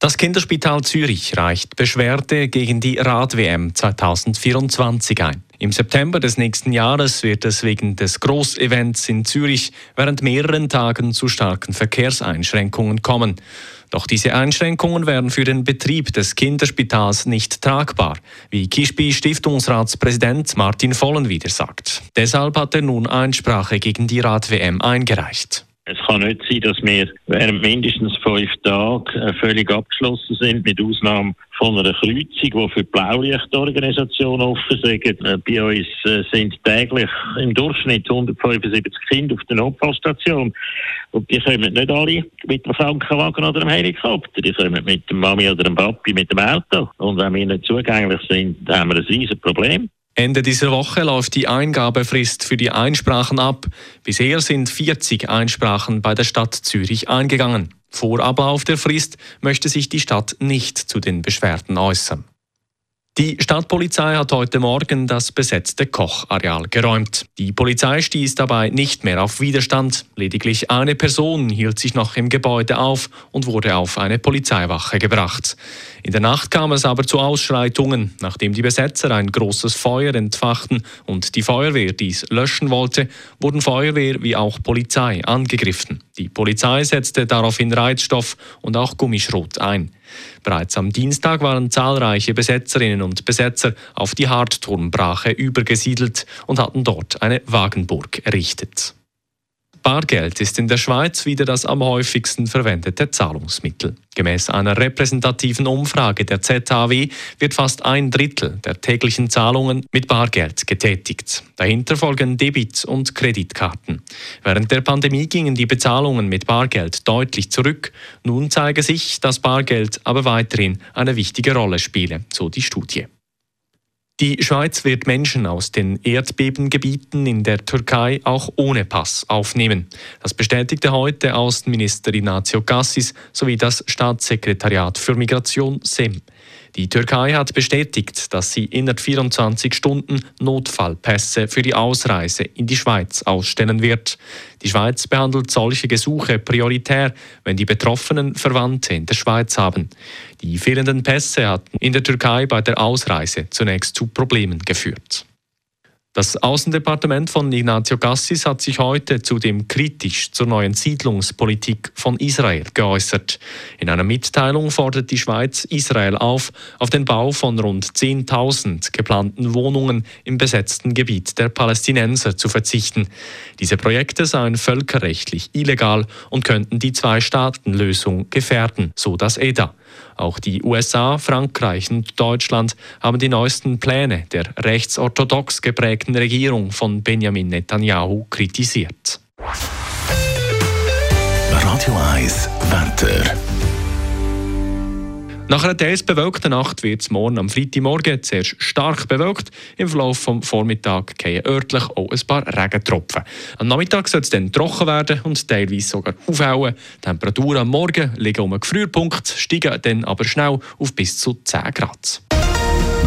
Das Kinderspital Zürich reicht Beschwerde gegen die Rad-WM 2024 ein. Im September des nächsten Jahres wird es wegen des Großevents in Zürich während mehreren Tagen zu starken Verkehrseinschränkungen kommen. Doch diese Einschränkungen wären für den Betrieb des Kinderspitals nicht tragbar, wie Kischbi Stiftungsratspräsident Martin Vollenwieder sagt. Deshalb hat er nun Einsprache gegen die Rad-WM eingereicht. Es kann nicht sein, dass wir während mindestens fünf Tagen äh, völlig abgeschlossen sind, mit Ausnahme von einer Kreuzung, die für die Blaulichtorganisation offen sind. Äh, bei uns äh, sind täglich im Durchschnitt 175 Kinder auf der Notfallstation. Und die kommen nicht alle mit dem Krankenwagen oder dem Helikopter. Die kommen mit dem Mami oder dem Papi mit dem Auto. Und wenn wir nicht zugänglich sind, haben wir ein riesiges Problem. Ende dieser Woche läuft die Eingabefrist für die Einsprachen ab. Bisher sind 40 Einsprachen bei der Stadt Zürich eingegangen. Vor Ablauf der Frist möchte sich die Stadt nicht zu den Beschwerden äußern. Die Stadtpolizei hat heute Morgen das besetzte Kochareal geräumt. Die Polizei stieß dabei nicht mehr auf Widerstand. Lediglich eine Person hielt sich noch im Gebäude auf und wurde auf eine Polizeiwache gebracht. In der Nacht kam es aber zu Ausschreitungen. Nachdem die Besetzer ein großes Feuer entfachten und die Feuerwehr dies löschen wollte, wurden Feuerwehr wie auch Polizei angegriffen. Die Polizei setzte daraufhin Reizstoff und auch Gummischrot ein. Bereits am Dienstag waren zahlreiche Besetzerinnen und Besetzer auf die Hartturmbrache übergesiedelt und hatten dort eine Wagenburg errichtet. Bargeld ist in der Schweiz wieder das am häufigsten verwendete Zahlungsmittel. Gemäß einer repräsentativen Umfrage der ZHW wird fast ein Drittel der täglichen Zahlungen mit Bargeld getätigt. Dahinter folgen Debit- und Kreditkarten. Während der Pandemie gingen die Bezahlungen mit Bargeld deutlich zurück. Nun zeige sich, dass Bargeld aber weiterhin eine wichtige Rolle spiele, so die Studie. Die Schweiz wird Menschen aus den Erdbebengebieten in der Türkei auch ohne Pass aufnehmen. Das bestätigte heute Außenminister Ignazio Cassis sowie das Staatssekretariat für Migration SEM. Die Türkei hat bestätigt, dass sie innerhalb 24 Stunden Notfallpässe für die Ausreise in die Schweiz ausstellen wird. Die Schweiz behandelt solche Gesuche prioritär, wenn die Betroffenen Verwandte in der Schweiz haben. Die fehlenden Pässe hatten in der Türkei bei der Ausreise zunächst zu Problemen geführt. Das Außendepartement von Ignazio Cassis hat sich heute zudem kritisch zur neuen Siedlungspolitik von Israel geäußert. In einer Mitteilung fordert die Schweiz Israel auf, auf den Bau von rund 10.000 geplanten Wohnungen im besetzten Gebiet der Palästinenser zu verzichten. Diese Projekte seien völkerrechtlich illegal und könnten die Zwei-Staaten-Lösung gefährden, so das EDA. Auch die USA, Frankreich und Deutschland haben die neuesten Pläne der rechtsorthodox geprägten Regierung von Benjamin Netanyahu kritisiert. Radio 1 Wetter. Nach einer teils bewölkten Nacht wird es morgen am Freitagmorgen zuerst stark bewölkt. Im Verlauf des Vormittags gehen örtlich auch ein paar Regentropfen. Am Nachmittag soll es dann trocken werden und teilweise sogar aufhellen. Die Temperaturen am Morgen liegen um den Gefrierpunkt, steigen dann aber schnell auf bis zu 10 Grad.